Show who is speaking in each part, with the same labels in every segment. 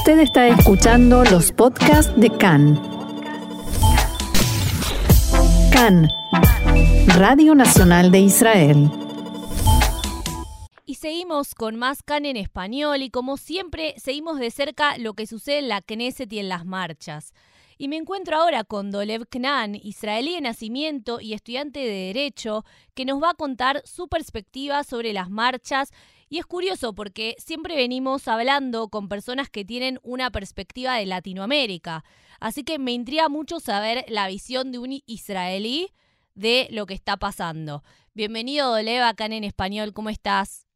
Speaker 1: Usted está escuchando los podcasts de CAN. CAN, Radio Nacional de Israel.
Speaker 2: Y seguimos con más CAN en español y como siempre seguimos de cerca lo que sucede en la Knesset y en las marchas. Y me encuentro ahora con Dolev Knan, israelí de nacimiento y estudiante de Derecho, que nos va a contar su perspectiva sobre las marchas. Y es curioso porque siempre venimos hablando con personas que tienen una perspectiva de Latinoamérica. Así que me intriga mucho saber la visión de un israelí de lo que está pasando. Bienvenido, Dolev, acá en español. ¿Cómo estás?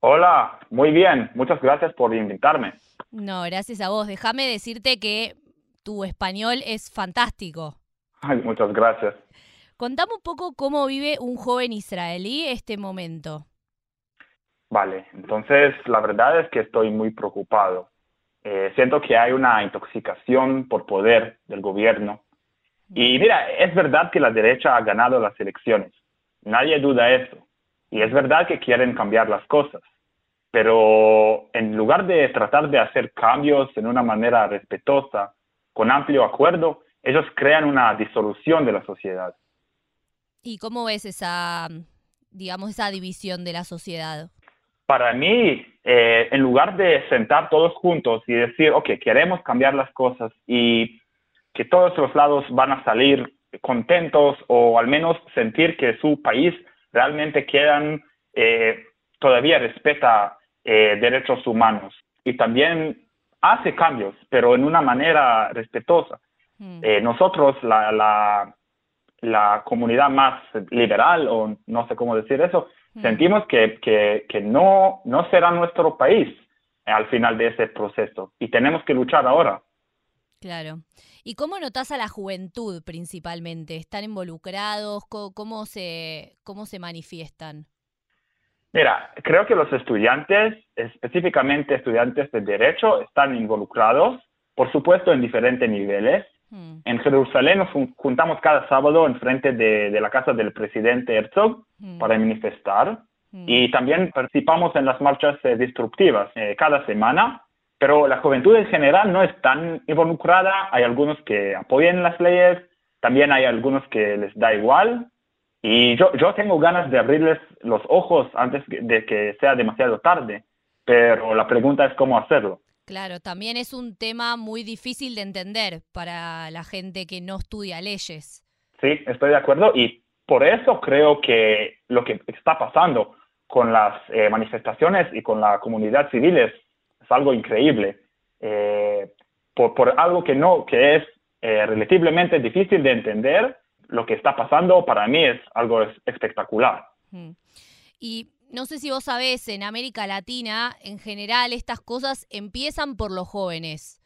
Speaker 3: Hola, muy bien. Muchas gracias por invitarme.
Speaker 2: No, gracias a vos. Déjame decirte que tu español es fantástico.
Speaker 3: Ay, muchas gracias.
Speaker 2: Contame un poco cómo vive un joven israelí este momento.
Speaker 3: Vale, entonces la verdad es que estoy muy preocupado. Eh, siento que hay una intoxicación por poder del gobierno. Y mira, es verdad que la derecha ha ganado las elecciones. Nadie duda eso. Y es verdad que quieren cambiar las cosas. Pero en lugar de tratar de hacer cambios en una manera respetuosa, con amplio acuerdo, ellos crean una disolución de la sociedad.
Speaker 2: ¿Y cómo ves esa, digamos, esa división de la sociedad?
Speaker 3: Para mí, eh, en lugar de sentar todos juntos y decir, ok, queremos cambiar las cosas y que todos los lados van a salir contentos o al menos sentir que su país realmente quedan, eh, todavía respeta eh, derechos humanos y también hace cambios, pero en una manera respetuosa. Mm. Eh, nosotros, la, la, la, comunidad más liberal, o no sé cómo decir eso, mm. sentimos que, que, que, no, no será nuestro país al final de ese proceso y tenemos que luchar ahora.
Speaker 2: Claro. ¿Y cómo notas a la juventud principalmente? ¿Están involucrados? ¿Cómo, se, cómo se manifiestan?
Speaker 3: Mira, creo que los estudiantes, específicamente estudiantes de derecho, están involucrados, por supuesto, en diferentes niveles. Hmm. En Jerusalén nos juntamos cada sábado en frente de, la casa del presidente Herzog hmm. para manifestar hmm. y también participamos en las marchas eh, destructivas eh, cada semana, pero la juventud en general no es tan involucrada. Hay algunos que apoyan las leyes, también hay algunos que les da igual y yo, yo tengo ganas de abrirles los ojos antes de que sea demasiado tarde, pero la pregunta es cómo hacerlo.
Speaker 2: Claro, también es un tema muy difícil de entender para la gente que no estudia leyes.
Speaker 3: Sí, estoy de acuerdo y por eso creo que lo que está pasando con las eh, manifestaciones y con la comunidad civil es, algo increíble. Eh, por, por, algo que no, que es eh, relativamente difícil de entender, lo que está pasando para mí es algo espectacular.
Speaker 2: Y no sé si vos sabés, en América Latina, en general, estas cosas empiezan por los jóvenes.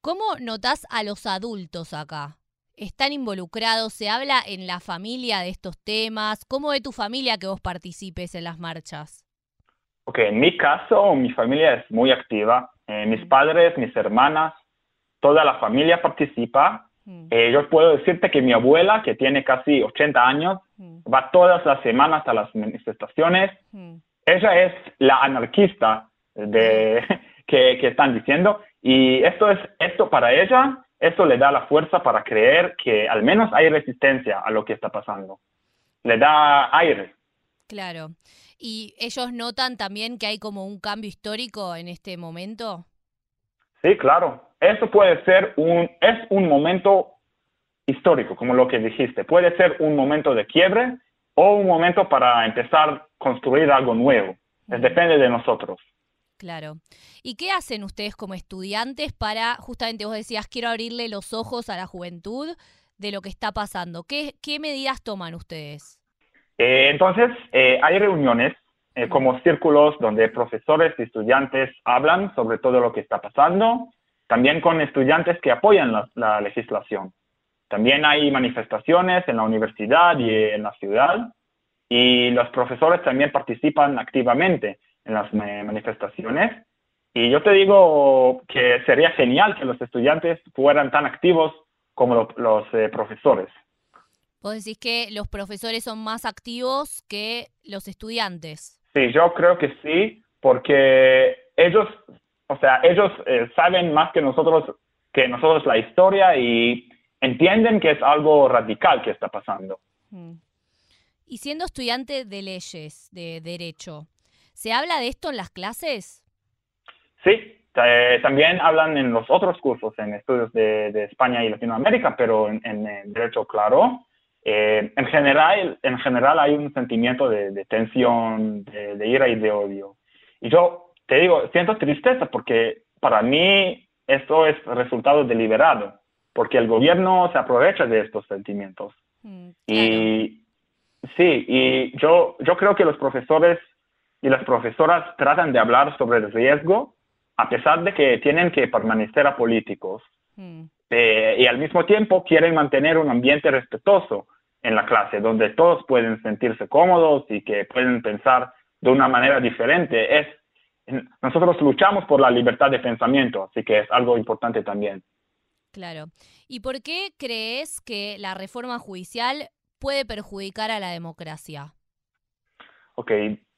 Speaker 2: ¿Cómo notás a los adultos acá? ¿Están involucrados? ¿Se habla en la familia de estos temas? ¿Cómo ve tu familia que vos participes en las marchas?
Speaker 3: Ok, en mi caso, mi familia es muy activa. Eh, mis padres, mis hermanas, toda la familia participa Mm. Eh, yo puedo decirte que mi abuela, que tiene casi 80 años, mm. va todas las semanas a las manifestaciones. Mm. Ella es la anarquista de, que, que, están diciendo. Y esto es, esto para ella, esto le da la fuerza para creer que al menos hay resistencia a lo que está pasando. Le da aire.
Speaker 2: Claro. ¿Y ellos notan también que hay como un cambio histórico en este momento?
Speaker 3: Sí, claro. Eso puede ser un, es un momento histórico, como lo que dijiste. Puede ser un momento de quiebre o un momento para empezar a construir algo nuevo. depende de nosotros.
Speaker 2: Claro. ¿Y qué hacen ustedes como estudiantes para, justamente vos decías, quiero abrirle los ojos a la juventud de lo que está pasando? ¿Qué, qué medidas toman ustedes?
Speaker 3: Eh, entonces, eh, hay reuniones eh, como círculos donde profesores y estudiantes hablan sobre todo lo que está pasando también con estudiantes que apoyan la, legislación. También hay manifestaciones en la universidad y en la ciudad y los profesores también participan activamente en las manifestaciones. Y yo te digo que sería genial que los estudiantes fueran tan activos como los eh, profesores.
Speaker 2: Vos decís que los profesores son más activos que los estudiantes.
Speaker 3: Sí, yo creo que sí, porque ellos o sea, ellos eh, saben más que nosotros, que nosotros la historia y entienden que es algo radical que está pasando. Mm.
Speaker 2: Y siendo estudiante de leyes, de derecho, ¿se habla de esto en las clases?
Speaker 3: Sí, también hablan en los otros cursos, en estudios de, España y Latinoamérica, pero en, derecho claro. Eh, en, general, en general hay un sentimiento de, tensión, de, ira y de odio. Y yo te digo, siento tristeza porque para mí esto es resultado deliberado, porque el gobierno se aprovecha de estos sentimientos. Mm, y sí, y yo, yo creo que los profesores y las profesoras tratan de hablar sobre el riesgo, a pesar de que tienen que permanecer apolíticos. Mm. Eh, y al mismo tiempo quieren mantener un ambiente respetuoso en la clase, donde todos pueden sentirse cómodos y que pueden pensar de una manera diferente. Es, nosotros luchamos por la libertad de pensamiento, así que es algo importante también.
Speaker 2: Claro. ¿Y por qué crees que la reforma judicial puede perjudicar a la democracia?
Speaker 3: Ok,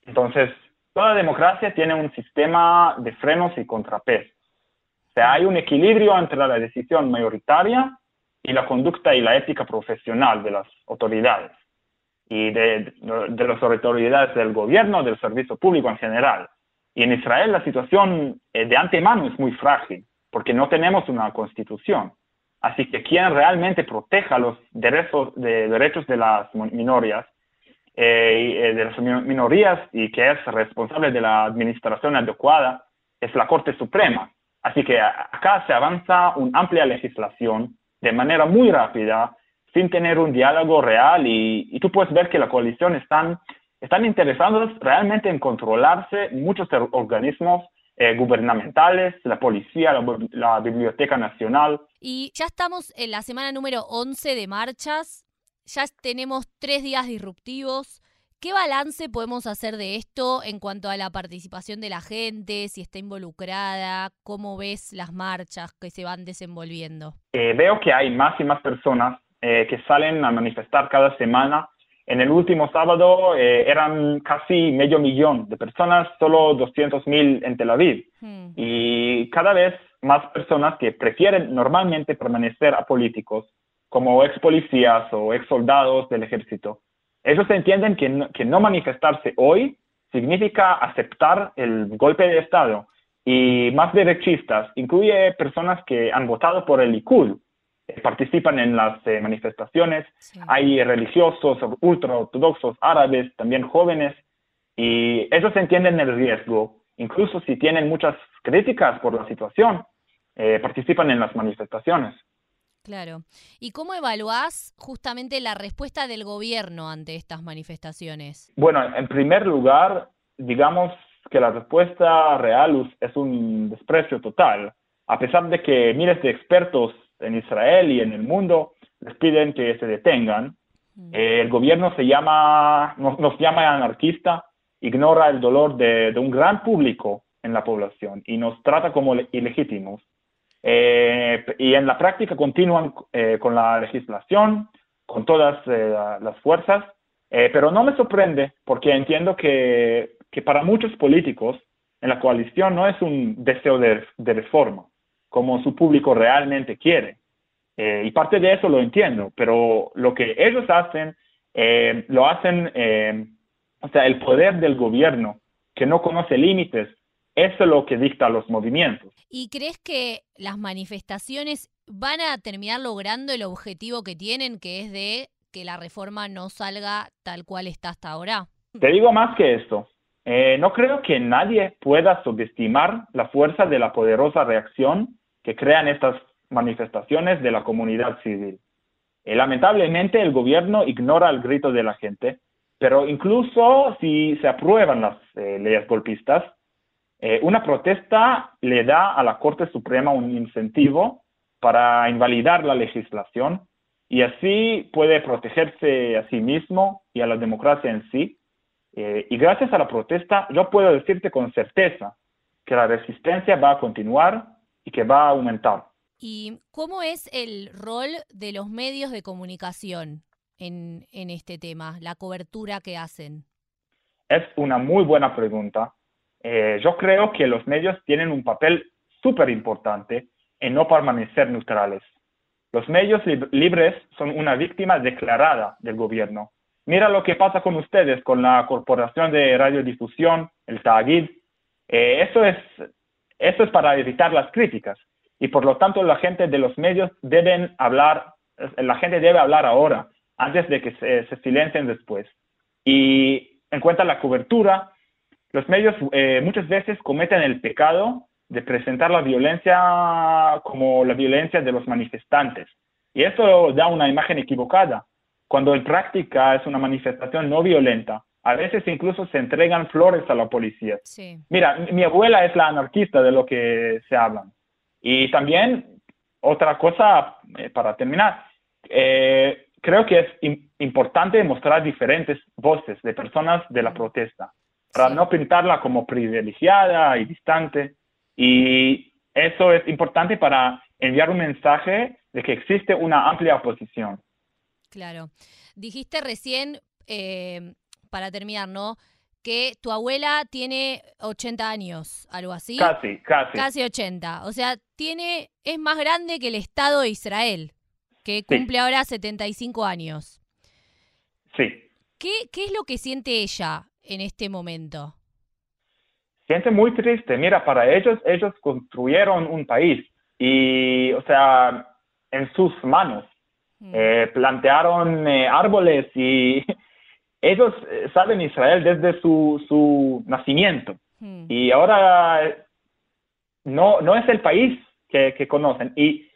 Speaker 3: entonces, toda democracia tiene un sistema de frenos y contrapesos. O sea, hay un equilibrio entre la decisión mayoritaria y la conducta y la ética profesional de las autoridades y de, las autoridades del gobierno, del servicio público en general. Y en Israel la situación eh, de antemano es muy frágil, porque no tenemos una constitución. Así que quien realmente proteja los derechos de, derechos de las minorías, eh, eh, de las minorías y que es responsable de la administración adecuada es la Corte Suprema. Así que acá se avanza una amplia legislación de manera muy rápida, sin tener un diálogo real y, tú puedes ver que la coalición están, están interesados realmente en controlarse muchos organismos eh, gubernamentales, la policía, la, Biblioteca Nacional.
Speaker 2: Y ya estamos en la semana número 11 de marchas, ya tenemos tres días disruptivos. ¿Qué balance podemos hacer de esto en cuanto a la participación de la gente, si está involucrada, cómo ves las marchas que se van desenvolviendo?
Speaker 3: Eh, veo que hay más y más personas eh, que salen a manifestar cada semana en el último sábado eh, eran casi medio millón de personas, solo 200 mil en Tel Aviv. Hmm. Y cada vez más personas que prefieren normalmente permanecer apolíticos, como ex policías o ex soldados del ejército. Ellos entienden que no, que no manifestarse hoy significa aceptar el golpe de Estado. Y más derechistas incluye personas que han votado por el Likud, participan en las eh, manifestaciones. Hay religiosos, ultraortodoxos, árabes, también jóvenes, y ellos entienden el riesgo, incluso si tienen muchas críticas por la situación, eh, participan en las manifestaciones.
Speaker 2: Claro. ¿Y cómo evaluás justamente la respuesta del gobierno ante estas manifestaciones?
Speaker 3: Bueno, en primer lugar, digamos que la respuesta real es un desprecio total. A pesar de que miles de expertos en Israel y en el mundo les piden que se detengan. Mm. Eh, el gobierno se llama, nos, llama anarquista, ignora el dolor de, un gran público en la población y nos trata como ilegítimos. Eh, y en la práctica continúan eh, con la legislación, con todas las fuerzas, pero no me sorprende porque entiendo que, que, para muchos políticos en la coalición no es un deseo de reforma, como su público realmente quiere. Eh, y parte de eso lo entiendo, pero lo que ellos hacen, eh, lo hacen, eh, o sea, el poder del gobierno, que no conoce límites, eso es lo que dicta los movimientos.
Speaker 2: ¿Y crees que las manifestaciones van a terminar logrando el objetivo que tienen, que es de que la reforma no salga tal cual está hasta ahora?
Speaker 3: Te digo más que esto. no creo que nadie pueda subestimar la fuerza de la poderosa reacción que crean estas manifestaciones de la comunidad civil. Eh, lamentablemente el gobierno ignora el grito de la gente, pero incluso si se aprueban las eh, leyes golpistas, eh, una protesta le da a la Corte Suprema un incentivo para invalidar la legislación y así puede protegerse a sí mismo y a la democracia en sí. y gracias a la protesta yo puedo decirte con certeza que la resistencia va a continuar y que va a aumentar.
Speaker 2: ¿Y cómo es el rol de los medios de comunicación en, este tema, la cobertura que hacen?
Speaker 3: Es una muy buena pregunta. Eh, yo creo que los medios tienen un papel súper importante en no permanecer neutrales. Los medios libres son una víctima declarada del gobierno. Mira lo que pasa con ustedes, con la Corporación de Radiodifusión, el TAGID. Eh, eso, es, eso es para evitar las críticas. Y por lo tanto, la gente de los medios deben hablar, la gente debe hablar ahora, antes de que se, se silencien después. Y en cuanto a la cobertura, los medios eh, muchas veces cometen el pecado de presentar la violencia como la violencia de los manifestantes. Y eso da una imagen equivocada, cuando en práctica es una manifestación no violenta. A veces incluso se entregan flores a la policía. Mira, mi abuela es la anarquista de lo que se habla. Y también, otra cosa eh, para terminar, eh, creo que es importante mostrar diferentes voces de personas de la protesta, para no pintarla como privilegiada y distante. Y eso es importante para enviar un mensaje de que existe una amplia oposición.
Speaker 2: Claro. Dijiste recién, eh, para terminar, ¿no? Que tu abuela tiene 80 años, algo así.
Speaker 3: Casi, casi.
Speaker 2: Casi 80. O sea, tiene, es más grande que el Estado de Israel, que cumple ahora 75 años.
Speaker 3: Sí.
Speaker 2: ¿Qué, ¿Qué es lo que siente ella en este momento?
Speaker 3: Siente muy triste. Mira, para ellos, ellos construyeron un país y, o sea, en sus manos. Mm. Eh, plantearon eh, árboles y ellos eh, saben Israel desde su, su nacimiento. Mm. Y ahora no, no es el país que, que, conocen. Y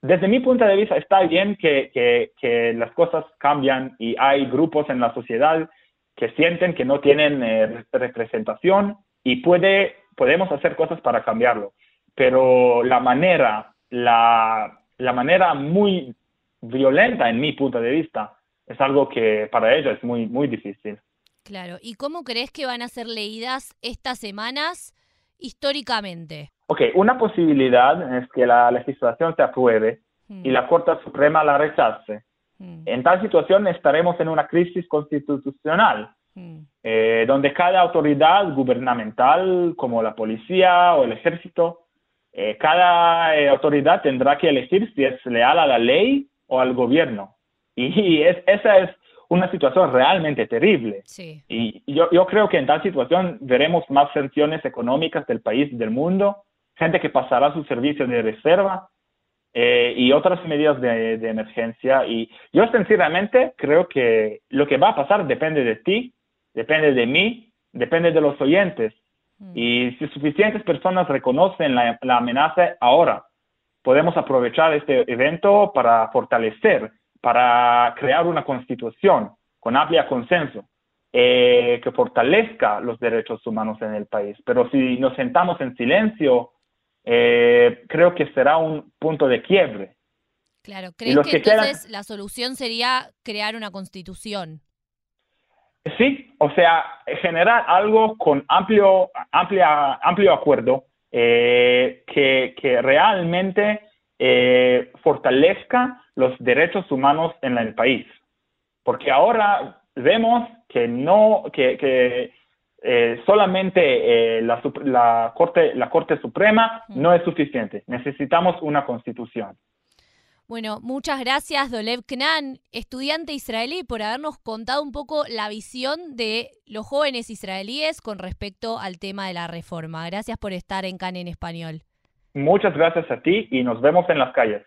Speaker 3: desde mi punto de vista está bien que, que, que, las cosas cambian y hay grupos en la sociedad que sienten que no tienen representación y puede, podemos hacer cosas para cambiarlo. Pero la manera, la, la manera muy violenta en mi punto de vista es algo que para ellos es muy, muy difícil.
Speaker 2: Claro, ¿y cómo crees que van a ser leídas estas semanas históricamente?
Speaker 3: Ok, una posibilidad es que la legislación se apruebe y la Corte Suprema la rechace. En tal situación estaremos en una crisis constitucional Mm. Eh, donde cada autoridad gubernamental, como la policía o el ejército, eh, cada eh, autoridad tendrá que elegir si es leal a la ley o al gobierno. Y esa es una situación realmente terrible. Y yo, yo, creo que en tal situación veremos más sanciones económicas del país y del mundo, gente que pasará su servicio de reserva y otras medidas de, de, emergencia. Y yo sinceramente creo que lo que va a pasar depende de ti depende de mí, depende de los oyentes. Mm. Y si suficientes personas reconocen la, amenaza ahora, podemos aprovechar este evento para fortalecer, para crear una constitución con amplia consenso eh, que fortalezca los derechos humanos en el país. Pero si nos sentamos en silencio, eh, creo que será un punto de quiebre.
Speaker 2: Claro, ¿crees que, entonces la solución sería crear una constitución?
Speaker 3: Sí, o sea, generar algo con amplio, amplia, amplio acuerdo eh, que, que, realmente eh, fortalezca los derechos humanos en el país. Porque ahora vemos que no, que, que eh, solamente la, la, Corte, la Corte Suprema no es suficiente. Necesitamos una constitución.
Speaker 2: Bueno, muchas gracias Dolev Knan, estudiante israelí, por habernos contado un poco la visión de los jóvenes israelíes con respecto al tema de la reforma. Gracias por estar en CAN en español.
Speaker 3: Muchas gracias a ti y nos vemos en las calles.